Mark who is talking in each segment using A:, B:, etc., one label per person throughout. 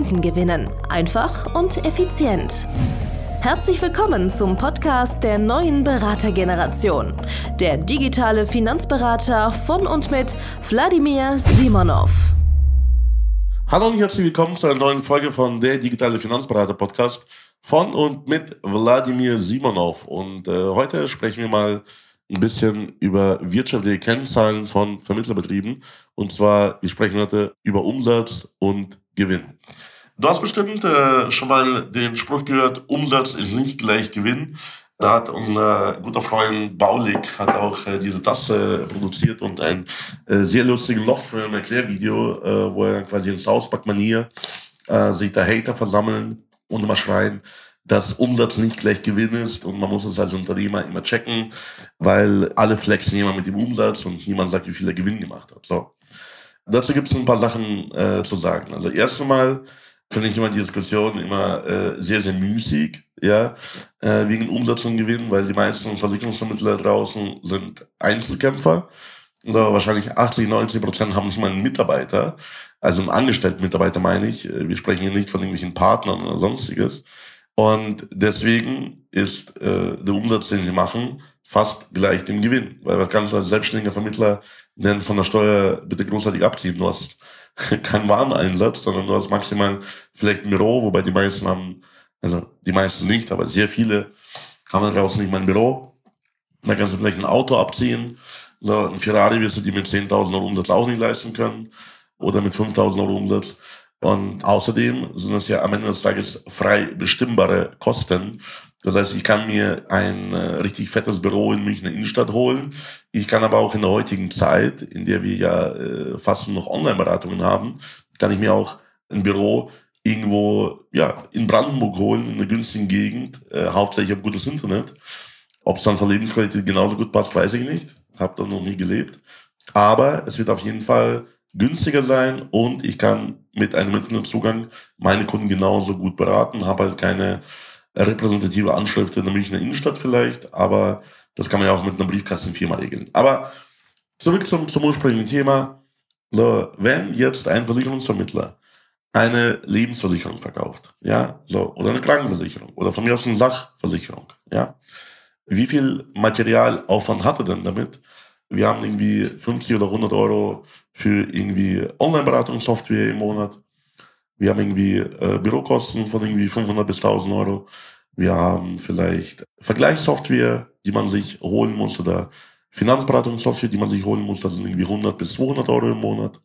A: Kunden gewinnen. Einfach und effizient. Herzlich willkommen zum Podcast der neuen Beratergeneration. Der digitale Finanzberater von und mit Wladimir Simonov.
B: Hallo und herzlich willkommen zu einer neuen Folge von der digitale Finanzberater Podcast von und mit Wladimir Simonov. Und äh, heute sprechen wir mal ein bisschen über wirtschaftliche Kennzahlen von Vermittlerbetrieben. Und zwar, wir sprechen heute über Umsatz und Gewinn. Du hast bestimmt äh, schon mal den Spruch gehört, Umsatz ist nicht gleich Gewinn. Da hat unser guter Freund Baulig hat auch äh, diese Tasse produziert und ein äh, sehr lustigen Lochfilm, Erklärvideo, äh, wo er quasi in South Park Manier äh, sich da Hater versammeln und immer schreien, dass Umsatz nicht gleich Gewinn ist und man muss es als Unternehmer immer checken, weil alle flexen immer mit dem Umsatz und niemand sagt, wie viel er Gewinn gemacht hat. So. Dazu gibt es ein paar Sachen äh, zu sagen. Also erst einmal finde ich immer die Diskussion immer äh, sehr, sehr müßig, ja, äh, wegen Umsatz und Gewinn, weil die meisten Versicherungsvermittler draußen sind Einzelkämpfer. Also wahrscheinlich 80, 90 Prozent haben nicht mal einen Mitarbeiter, also einen angestellten Mitarbeiter meine ich. Äh, wir sprechen hier nicht von irgendwelchen Partnern oder sonstiges. Und deswegen ist äh, der Umsatz, den sie machen, fast gleich dem Gewinn. Weil was kannst du als selbstständiger Vermittler denn von der Steuer bitte großartig abziehen? Du hast keinen Wareneinsatz, sondern du hast maximal vielleicht ein Büro, wobei die meisten haben, also die meisten nicht, aber sehr viele haben da draußen nicht mal ein Büro. Da kannst du vielleicht ein Auto abziehen. So, ein Ferrari wirst du dir mit 10.000 Euro Umsatz auch nicht leisten können. Oder mit 5.000 Euro Umsatz. Und außerdem sind es ja am Ende des Tages frei bestimmbare Kosten. Das heißt, ich kann mir ein äh, richtig fettes Büro in Münchner Innenstadt holen. Ich kann aber auch in der heutigen Zeit, in der wir ja äh, fast noch Online-Beratungen haben, kann ich mir auch ein Büro irgendwo ja in Brandenburg holen, in einer günstigen Gegend. Äh, hauptsächlich habe gutes Internet. Ob es dann von Lebensqualität genauso gut passt, weiß ich nicht. Habe da noch nie gelebt. Aber es wird auf jeden Fall günstiger sein und ich kann mit einem Internetzugang meine Kunden genauso gut beraten, habe halt keine repräsentative Anschrift in der Münchner Innenstadt vielleicht, aber das kann man ja auch mit einer Briefkastenfirma regeln. Aber zurück zum, zum ursprünglichen Thema. Wenn jetzt ein Versicherungsvermittler eine Lebensversicherung verkauft, ja, so, oder eine Krankenversicherung, oder von mir aus eine Sachversicherung, ja, wie viel Materialaufwand hat er denn damit? Wir haben irgendwie 50 oder 100 Euro für irgendwie Online-Beratungssoftware im Monat. Wir haben irgendwie äh, Bürokosten von irgendwie 500 bis 1000 Euro. Wir haben vielleicht Vergleichssoftware, die man sich holen muss oder Finanzberatungssoftware, die man sich holen muss. Das sind irgendwie 100 bis 200 Euro im Monat.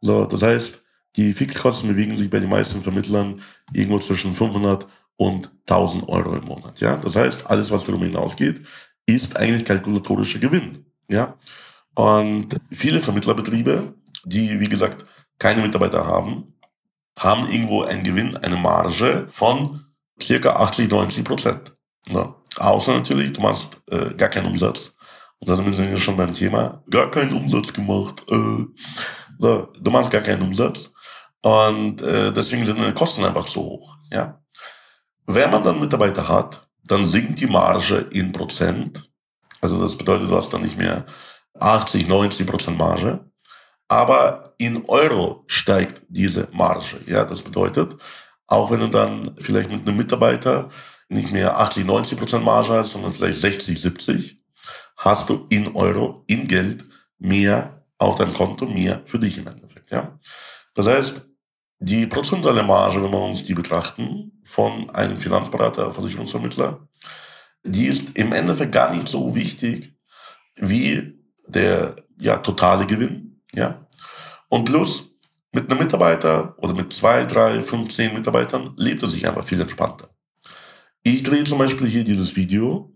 B: So, das heißt, die Fixkosten bewegen sich bei den meisten Vermittlern irgendwo zwischen 500 und 1000 Euro im Monat. Ja, das heißt, alles, was darüber hinausgeht, ist eigentlich kalkulatorischer Gewinn. Ja, und viele Vermittlerbetriebe, die, wie gesagt, keine Mitarbeiter haben, haben irgendwo einen Gewinn, eine Marge von circa 80, 90 Prozent. Ja. Außer natürlich, du machst äh, gar keinen Umsatz. Und da sind wir schon beim Thema, gar keinen Umsatz gemacht. Äh. So, du machst gar keinen Umsatz. Und äh, deswegen sind die Kosten einfach so hoch. Ja. Wenn man dann Mitarbeiter hat, dann sinkt die Marge in Prozent. Also das bedeutet, du hast dann nicht mehr 80, 90 Prozent Marge, aber in Euro steigt diese Marge. Ja, das bedeutet, auch wenn du dann vielleicht mit einem Mitarbeiter nicht mehr 80, 90 Prozent Marge hast, sondern vielleicht 60, 70, hast du in Euro, in Geld mehr auf deinem Konto, mehr für dich im Endeffekt. Ja, das heißt, die prozentuale Marge, wenn wir uns die betrachten, von einem Finanzberater, Versicherungsvermittler, die ist im Endeffekt gar nicht so wichtig wie der ja, totale Gewinn. Ja? Und plus, mit einem Mitarbeiter oder mit zwei, drei, fünf, zehn Mitarbeitern lebt es sich einfach viel entspannter. Ich drehe zum Beispiel hier dieses Video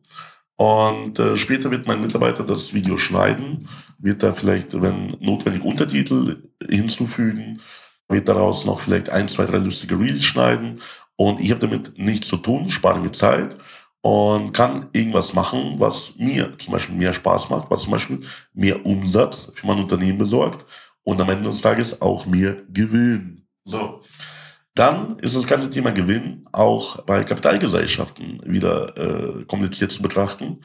B: und äh, später wird mein Mitarbeiter das Video schneiden, wird da vielleicht, wenn notwendig, Untertitel hinzufügen, wird daraus noch vielleicht ein, zwei, drei lustige Reels schneiden und ich habe damit nichts zu tun, spare mir Zeit und kann irgendwas machen, was mir zum Beispiel mehr Spaß macht, was zum Beispiel mehr Umsatz für mein Unternehmen besorgt und am Ende des Tages auch mehr Gewinn. So. Dann ist das ganze Thema Gewinn auch bei Kapitalgesellschaften wieder äh, kompliziert zu betrachten,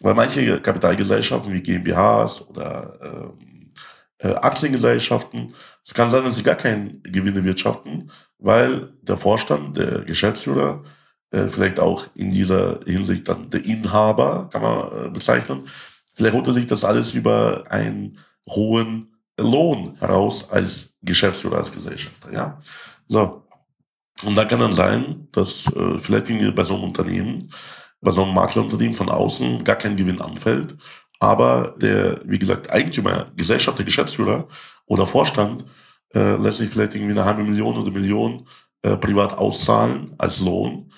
B: weil manche Kapitalgesellschaften wie GmbHs oder ähm, äh, Aktiengesellschaften, es kann sein, dass sie gar keinen Gewinne wirtschaften, weil der Vorstand, der Geschäftsführer, äh, vielleicht auch in dieser Hinsicht dann der Inhaber, kann man äh, bezeichnen, vielleicht holt er sich das alles über einen hohen Lohn heraus als Geschäftsführer, als Gesellschafter, ja. So. Und da kann dann sein, dass äh, vielleicht bei so einem Unternehmen, bei so einem Maklerunternehmen von außen gar kein Gewinn anfällt, aber der, wie gesagt, Eigentümer, Gesellschafter, Geschäftsführer oder Vorstand äh, lässt sich vielleicht irgendwie eine halbe Million oder Million äh, privat auszahlen als Lohn,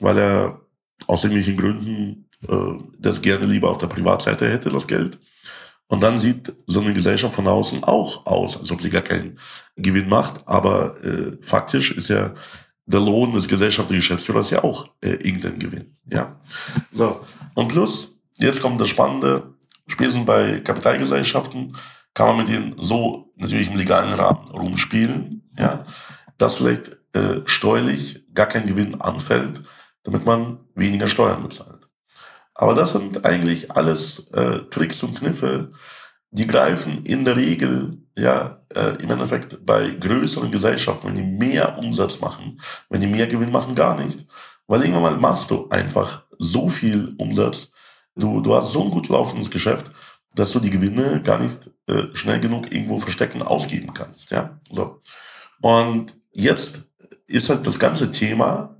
B: weil er aus irgendwelchen Gründen äh, das gerne lieber auf der Privatseite hätte, das Geld. Und dann sieht so eine Gesellschaft von außen auch aus, als ob sie gar keinen Gewinn macht. Aber äh, faktisch ist ja der Lohn des gesellschaftlichen Geschäftsführers ja auch äh, irgendein Gewinn. Ja. So. Und plus, jetzt kommt das Spannende, spätestens bei Kapitalgesellschaften kann man mit denen so natürlich im legalen Rahmen rumspielen, ja, dass vielleicht äh, steuerlich gar kein Gewinn anfällt, damit man weniger Steuern bezahlt. Aber das sind eigentlich alles äh, Tricks und Kniffe, die greifen in der Regel ja äh, im Endeffekt bei größeren Gesellschaften, wenn die mehr Umsatz machen, wenn die mehr Gewinn machen, gar nicht. Weil irgendwann mal machst du einfach so viel Umsatz, du, du hast so ein gut laufendes Geschäft, dass du die Gewinne gar nicht äh, schnell genug irgendwo verstecken, ausgeben kannst. Ja, so. Und jetzt ist halt das ganze Thema,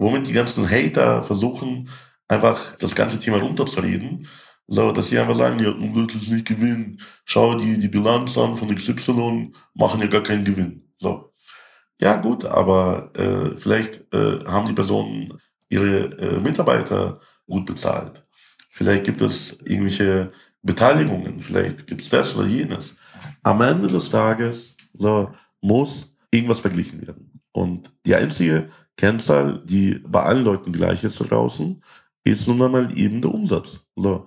B: womit die ganzen Hater versuchen, einfach das ganze Thema runterzureden, so, dass sie einfach sagen, ja, wird es nicht gewinnen. Schau die, die Bilanz an von XY, machen ja gar keinen Gewinn. So. Ja, gut, aber äh, vielleicht äh, haben die Personen ihre äh, Mitarbeiter gut bezahlt. Vielleicht gibt es irgendwelche Beteiligungen, vielleicht gibt es das oder jenes. Am Ende des Tages so, muss irgendwas verglichen werden. Und die einzige Kennzahl, die bei allen Leuten gleich ist draußen, ist nun einmal eben der Umsatz. So.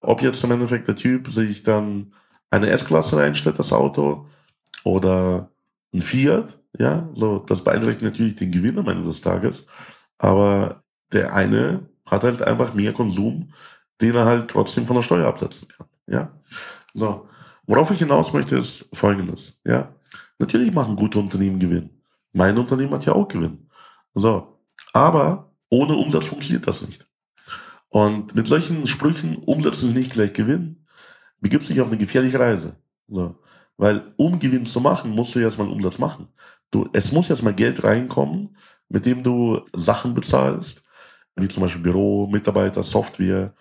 B: Ob jetzt im Endeffekt der Typ sich dann eine S-Klasse reinstellt, das Auto, oder ein Fiat, ja, so, das beeinträchtigt natürlich den Gewinn am Ende des Tages. Aber der eine hat halt einfach mehr Konsum, den er halt trotzdem von der Steuer absetzen kann, ja. So. Worauf ich hinaus möchte, ist Folgendes, ja. Natürlich machen gute Unternehmen Gewinn. Mein Unternehmen hat ja auch Gewinn. So. Aber ohne Umsatz funktioniert das nicht. Und mit solchen Sprüchen, umsetzen ist nicht gleich Gewinn, begibt sich auf eine gefährliche Reise. So. Weil um Gewinn zu machen, musst du erstmal Umsatz machen. Du, es muss erstmal Geld reinkommen, mit dem du Sachen bezahlst, wie zum Beispiel Büro, Mitarbeiter, Software,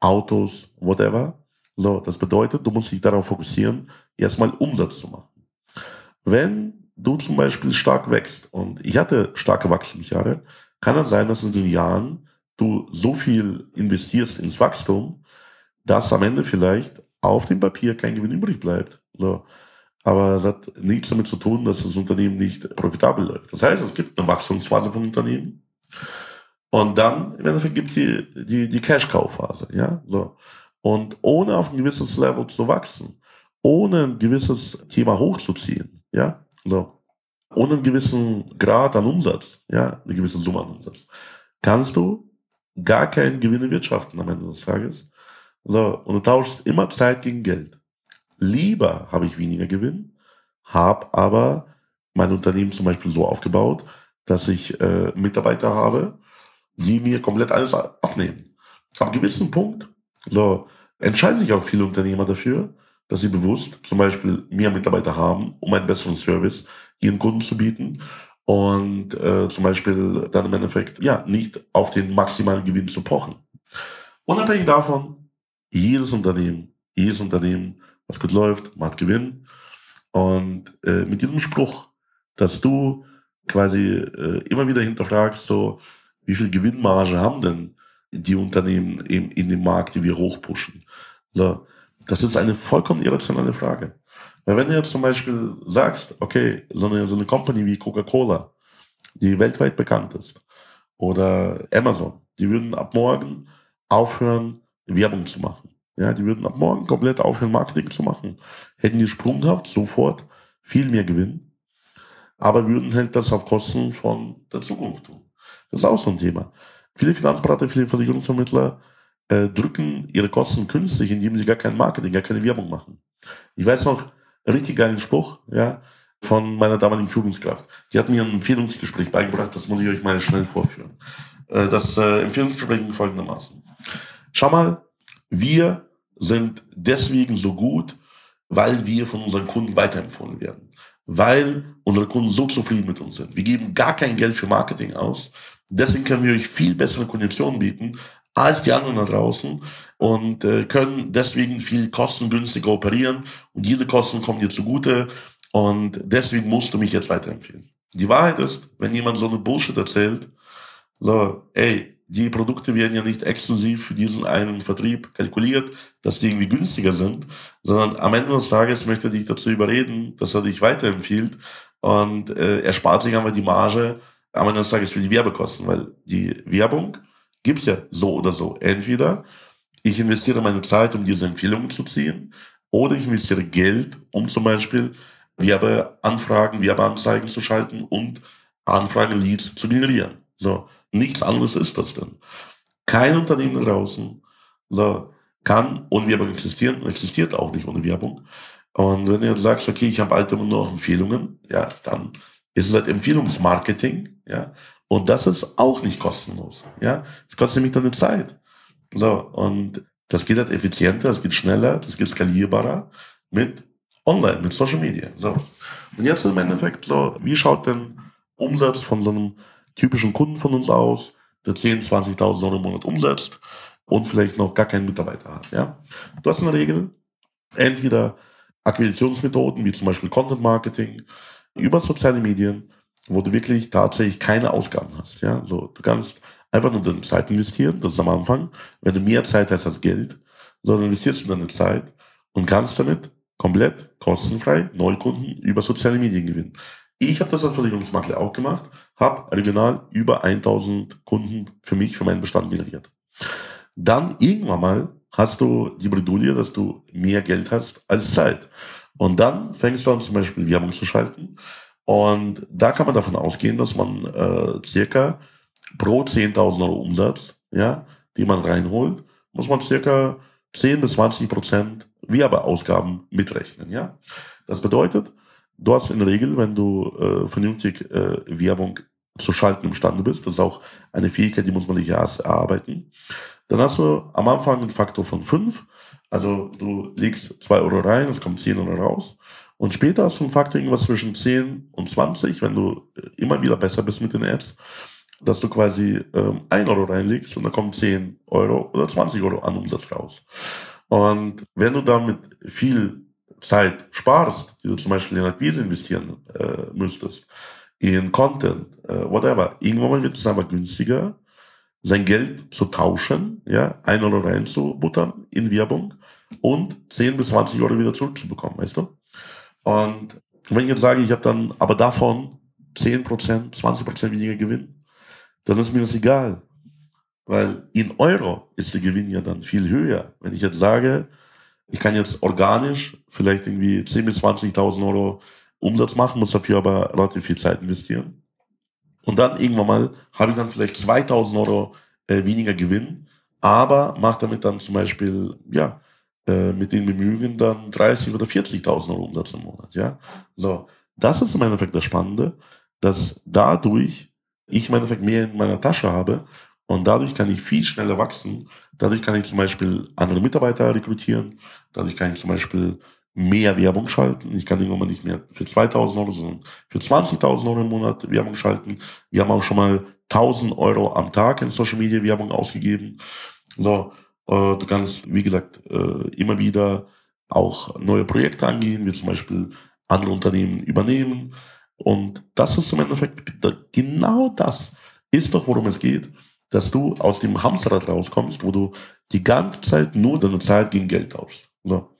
B: Autos, whatever. So, das bedeutet, du musst dich darauf fokussieren, erstmal Umsatz zu machen. Wenn du zum Beispiel stark wächst, und ich hatte starke Wachstumsjahre, kann es sein, dass in den Jahren du so viel investierst ins Wachstum, dass am Ende vielleicht auf dem Papier kein Gewinn übrig bleibt. So. Aber es hat nichts damit zu tun, dass das Unternehmen nicht profitabel läuft. Das heißt, es gibt eine Wachstumsphase von Unternehmen. Und dann, im Endeffekt, gibt es die, die, die Cash-Cow-Phase. Ja? So. Und ohne auf ein gewisses Level zu wachsen, ohne ein gewisses Thema hochzuziehen, ja, so, ohne einen gewissen Grad an Umsatz, ja, eine gewisse Summe an Umsatz, kannst du gar keinen Gewinn wirtschaften am Ende des Tages. So, und du tauschst immer Zeit gegen Geld. Lieber habe ich weniger Gewinn, habe aber mein Unternehmen zum Beispiel so aufgebaut, dass ich äh, Mitarbeiter habe, die mir komplett alles abnehmen. Ab gewissen Punkt so, entscheiden sich auch viele Unternehmer dafür, dass sie bewusst zum Beispiel mehr Mitarbeiter haben, um einen besseren Service ihren Kunden zu bieten und äh, zum Beispiel dann im Endeffekt ja nicht auf den maximalen Gewinn zu pochen. Unabhängig davon, jedes Unternehmen, jedes Unternehmen, was gut läuft, macht Gewinn. Und äh, mit diesem Spruch, dass du quasi äh, immer wieder hinterfragst, so wie viel Gewinnmarge haben denn die Unternehmen in, in dem Markt, die wir hochpushen? So, das ist eine vollkommen irrationale Frage. Weil wenn du jetzt zum Beispiel sagst, okay, so eine, so eine Company wie Coca-Cola, die weltweit bekannt ist, oder Amazon, die würden ab morgen aufhören, Werbung zu machen. Ja, die würden ab morgen komplett aufhören, Marketing zu machen. Hätten die sprunghaft sofort viel mehr Gewinn, aber würden halt das auf Kosten von der Zukunft tun. Das ist auch so ein Thema. Viele Finanzberater, viele Versicherungsvermittler äh, drücken ihre Kosten künstlich, indem sie gar kein Marketing, gar keine Werbung machen. Ich weiß noch, richtig geilen Spruch, ja, von meiner damaligen Führungskraft. Die hat mir ein Empfehlungsgespräch beigebracht, das muss ich euch mal schnell vorführen. Äh, das äh, Empfehlungsgespräch ging folgendermaßen. Schau mal, wir sind deswegen so gut, weil wir von unseren Kunden weiterempfohlen werden. Weil unsere Kunden so zufrieden mit uns sind. Wir geben gar kein Geld für Marketing aus. Deswegen können wir euch viel bessere Konditionen bieten als die anderen da draußen und äh, können deswegen viel kostengünstiger operieren. Und diese Kosten kommen dir zugute und deswegen musst du mich jetzt weiterempfehlen. Die Wahrheit ist, wenn jemand so eine Bullshit erzählt, so, ey, die Produkte werden ja nicht exklusiv für diesen einen Vertrieb kalkuliert, dass die irgendwie günstiger sind, sondern am Ende des Tages möchte er dich dazu überreden, dass er dich weiterempfiehlt und äh, er spart sich einfach die Marge am Ende des Tages für die Werbekosten, weil die Werbung gibt's ja so oder so. Entweder ich investiere meine Zeit, um diese Empfehlungen zu ziehen, oder ich investiere Geld, um zum Beispiel Werbeanfragen, Werbeanzeigen zu schalten und Anfragen-Leads zu generieren. So. Nichts anderes ist das denn. Kein Unternehmen draußen so, kann ohne Werbung existieren und existiert auch nicht ohne Werbung. Und wenn jetzt sagst, okay, ich habe halt immer nur Empfehlungen, ja, dann ist es halt Empfehlungsmarketing, ja, und das ist auch nicht kostenlos, ja. Es kostet nämlich deine Zeit. So, und das geht halt effizienter, das geht schneller, das geht skalierbarer mit Online, mit Social Media. So. Und jetzt im Endeffekt, so, wie schaut denn Umsatz von so einem typischen Kunden von uns aus, der 10.000, 20.000 Euro im Monat umsetzt und vielleicht noch gar keinen Mitarbeiter hat. Ja? Du hast in der Regel entweder Akquisitionsmethoden wie zum Beispiel Content Marketing über soziale Medien, wo du wirklich tatsächlich keine Ausgaben hast. Ja? So, du kannst einfach nur deine Zeit investieren, das ist am Anfang. Wenn du mehr Zeit hast als Geld, sondern investierst du deine Zeit und kannst damit komplett kostenfrei Neukunden über soziale Medien gewinnen. Ich habe das als Versicherungsmakler auch gemacht, habe regional über 1000 Kunden für mich, für meinen Bestand generiert. Dann irgendwann mal hast du die Bredouille, dass du mehr Geld hast als Zeit. Und dann fängst du an, zum Beispiel Werbung zu schalten. Und da kann man davon ausgehen, dass man äh, circa pro 10.000 Euro Umsatz, ja, die man reinholt, muss man circa 10 bis 20 Prozent Werbeausgaben mitrechnen. Ja, das bedeutet, du hast in der Regel, wenn du äh, vernünftig äh, Werbung zu schalten imstande bist, das ist auch eine Fähigkeit, die muss man sich erst erarbeiten, dann hast du am Anfang einen Faktor von fünf. Also du legst zwei Euro rein, es kommt zehn Euro raus. Und später hast du einen Faktor irgendwas zwischen 10 und 20, wenn du äh, immer wieder besser bist mit den Ads, dass du quasi ähm, 1 Euro reinlegst und dann kommen 10 Euro oder 20 Euro an Umsatz raus. Und wenn du damit viel Zeit sparst, die du zum Beispiel in Akquise investieren äh, müsstest, in Content, äh, whatever, irgendwann wird es einfach günstiger, sein Geld zu tauschen, ja, ein Euro reinzubuttern in Werbung und 10 bis 20 Euro wieder zurückzubekommen, weißt du? Und wenn ich jetzt sage, ich habe dann aber davon 10%, 20% weniger Gewinn, dann ist mir das egal. Weil in Euro ist der Gewinn ja dann viel höher. Wenn ich jetzt sage, ich kann jetzt organisch vielleicht irgendwie 10.000 bis 20.000 Euro Umsatz machen, muss dafür aber relativ viel Zeit investieren. Und dann irgendwann mal habe ich dann vielleicht 2.000 Euro äh, weniger Gewinn, aber mache damit dann zum Beispiel, ja, äh, mit den Bemühungen dann 30 oder 40.000 Euro Umsatz im Monat, ja. So, das ist im Endeffekt das Spannende, dass dadurch ich im Endeffekt mehr in meiner Tasche habe und dadurch kann ich viel schneller wachsen. Dadurch kann ich zum Beispiel andere Mitarbeiter rekrutieren. Dadurch kann ich zum Beispiel mehr Werbung schalten. Ich kann irgendwann nicht mehr für 2000 Euro, sondern für 20.000 Euro im Monat Werbung schalten. Wir haben auch schon mal 1000 Euro am Tag in Social Media Werbung ausgegeben. So, äh, du kannst, wie gesagt, äh, immer wieder auch neue Projekte angehen, wie zum Beispiel andere Unternehmen übernehmen. Und das ist im Endeffekt genau das ist doch, worum es geht dass du aus dem Hamsterrad rauskommst, wo du die ganze Zeit nur deine Zeit gegen Geld tauschst. So.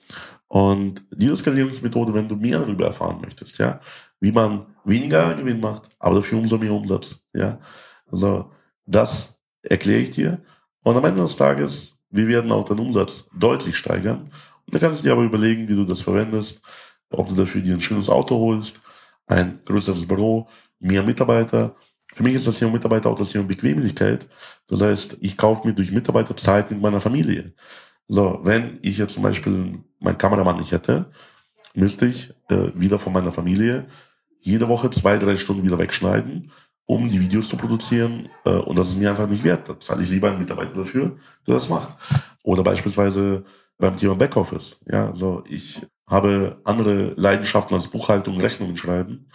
B: Und diese Skalierungsmethode, wenn du mehr darüber erfahren möchtest, ja, wie man weniger Gewinn macht, aber dafür umso mehr Umsatz, ja. Also, das erkläre ich dir. Und am Ende des Tages, wir werden auch deinen Umsatz deutlich steigern. Und dann kannst du dir aber überlegen, wie du das verwendest, ob du dafür dir ein schönes Auto holst, ein größeres Büro, mehr Mitarbeiter. Für mich ist das Thema Mitarbeiter auch das Thema Bequemlichkeit. Das heißt, ich kaufe mir durch Mitarbeiter Zeit mit meiner Familie. So, wenn ich jetzt zum Beispiel meinen Kameramann nicht hätte, müsste ich äh, wieder von meiner Familie jede Woche zwei, drei Stunden wieder wegschneiden, um die Videos zu produzieren. Äh, und das ist mir einfach nicht wert. Da zahle ich lieber einen Mitarbeiter dafür, der das macht. Oder beispielsweise beim Thema Backoffice. Ja, so ich habe andere Leidenschaften als Buchhaltung, Rechnungen schreiben.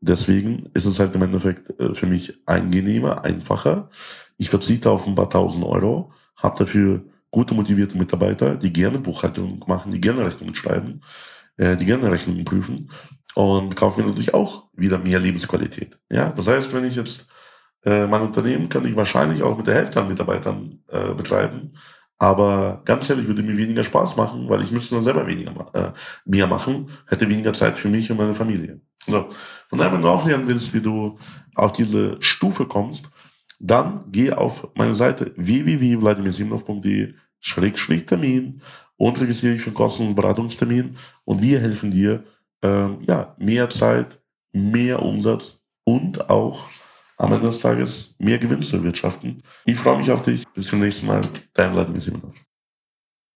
B: Deswegen ist es halt im Endeffekt äh, für mich angenehmer, einfacher. Ich verzichte auf ein paar tausend Euro, habe dafür gute, motivierte Mitarbeiter, die gerne Buchhaltung machen, die gerne Rechnungen schreiben, äh, die gerne Rechnungen prüfen und kaufe mir natürlich auch wieder mehr Lebensqualität. Ja, das heißt, wenn ich jetzt äh, mein Unternehmen kann ich wahrscheinlich auch mit der Hälfte an Mitarbeitern äh, betreiben, aber ganz ehrlich, würde mir weniger Spaß machen, weil ich müsste dann selber weniger äh, mehr machen, hätte weniger Zeit für mich und meine Familie. So. Von daher, wenn du auch lernen willst, wie du auf diese Stufe kommst, dann geh auf meine Seite www.vladimirsimnov.de Schrägstrich Termin und registriere dich für einen kostenlosen Beratungstermin und wir helfen dir, ähm, ja, mehr Zeit, mehr Umsatz und auch am Ende des Tages mehr Gewinn zu erwirtschaften. Ich freue mich auf dich. Bis zum nächsten Mal. Dein Simonov.